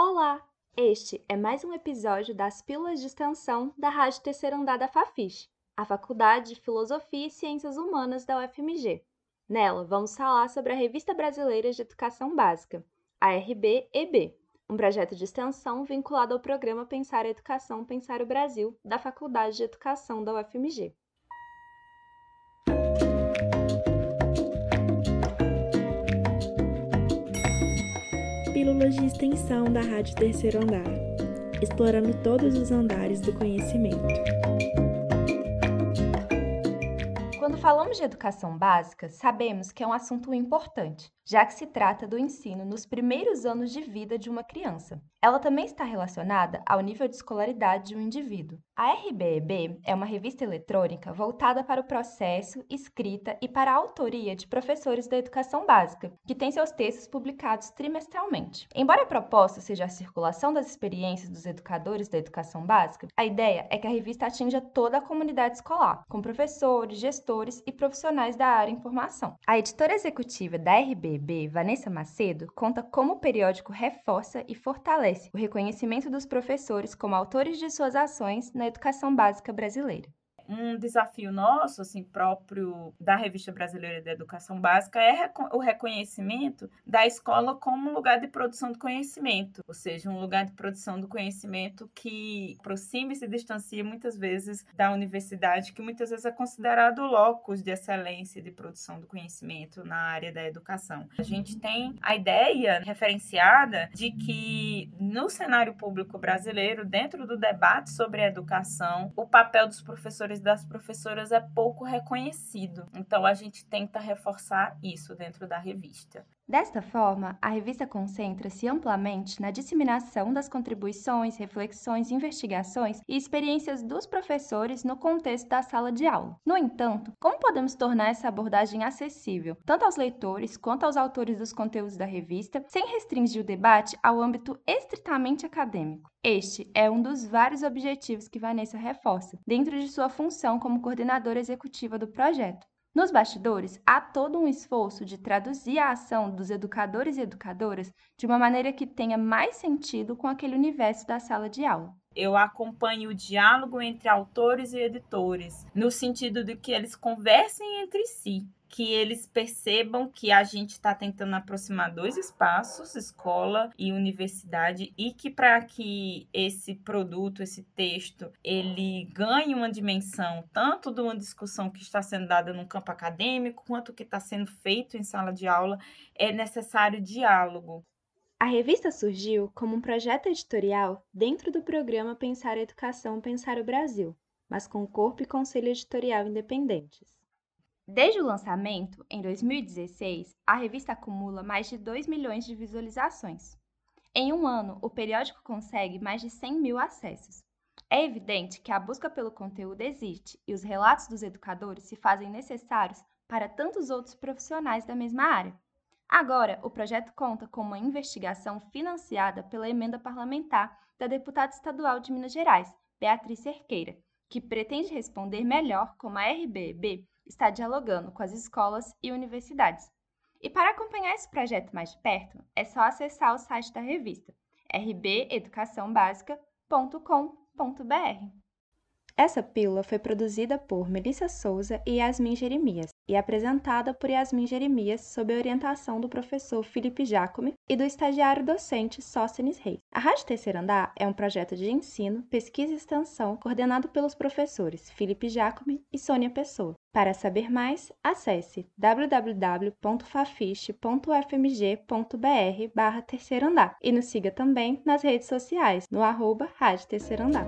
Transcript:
Olá! Este é mais um episódio das Pílulas de Extensão da Rádio Terceiro Andar da Fafiche, a Faculdade de Filosofia e Ciências Humanas da UFMG. Nela, vamos falar sobre a Revista Brasileira de Educação Básica, a RBEB, um projeto de extensão vinculado ao programa Pensar a Educação, Pensar o Brasil, da Faculdade de Educação da UFMG. Pílulas de extensão da Rádio Terceiro Andar, explorando todos os andares do conhecimento. Quando falamos de educação básica, sabemos que é um assunto importante, já que se trata do ensino nos primeiros anos de vida de uma criança. Ela também está relacionada ao nível de escolaridade de um indivíduo. A RBEB é uma revista eletrônica voltada para o processo, escrita e para a autoria de professores da educação básica, que tem seus textos publicados trimestralmente. Embora a proposta seja a circulação das experiências dos educadores da educação básica, a ideia é que a revista atinja toda a comunidade escolar, com professores, gestores e profissionais da área em formação. A editora executiva da RBEB, Vanessa Macedo, conta como o periódico reforça e fortalece o reconhecimento dos professores como autores de suas ações na educação básica brasileira um desafio nosso, assim, próprio da Revista Brasileira de Educação Básica, é o reconhecimento da escola como um lugar de produção do conhecimento, ou seja, um lugar de produção do conhecimento que aproxima e se distancia muitas vezes da universidade, que muitas vezes é considerado o locus de excelência de produção do conhecimento na área da educação. A gente tem a ideia referenciada de que no cenário público brasileiro, dentro do debate sobre a educação, o papel dos professores das professoras é pouco reconhecido. Então a gente tenta reforçar isso dentro da revista. Desta forma, a revista concentra-se amplamente na disseminação das contribuições, reflexões, investigações e experiências dos professores no contexto da sala de aula. No entanto, como podemos tornar essa abordagem acessível tanto aos leitores quanto aos autores dos conteúdos da revista, sem restringir o debate ao âmbito estritamente acadêmico? Este é um dos vários objetivos que Vanessa reforça, dentro de sua função como coordenadora executiva do projeto. Nos bastidores, há todo um esforço de traduzir a ação dos educadores e educadoras de uma maneira que tenha mais sentido com aquele universo da sala de aula. Eu acompanho o diálogo entre autores e editores, no sentido de que eles conversem entre si, que eles percebam que a gente está tentando aproximar dois espaços, escola e universidade, e que para que esse produto, esse texto, ele ganhe uma dimensão tanto de uma discussão que está sendo dada no campo acadêmico, quanto que está sendo feito em sala de aula, é necessário diálogo. A revista surgiu como um projeto editorial dentro do programa Pensar a Educação, Pensar o Brasil, mas com corpo e conselho editorial independentes. Desde o lançamento, em 2016, a revista acumula mais de 2 milhões de visualizações. Em um ano, o periódico consegue mais de 100 mil acessos. É evidente que a busca pelo conteúdo existe e os relatos dos educadores se fazem necessários para tantos outros profissionais da mesma área. Agora, o projeto conta com uma investigação financiada pela emenda parlamentar da deputada estadual de Minas Gerais, Beatriz Cerqueira, que pretende responder melhor como a RBB está dialogando com as escolas e universidades. E para acompanhar esse projeto mais de perto, é só acessar o site da revista rbeducaçãobásica.com.br. Essa pílula foi produzida por Melissa Souza e Yasmin Jeremias e apresentada por Yasmin Jeremias sob a orientação do professor Felipe Jacome e do estagiário docente Sócenes Reis. A Rádio Terceiro Andar é um projeto de ensino, pesquisa e extensão coordenado pelos professores Felipe Jacome e Sônia Pessoa. Para saber mais, acesse www.fafiche.fmg.br barra terceiro andar e nos siga também nas redes sociais no arroba Rádio Terceiro Andar.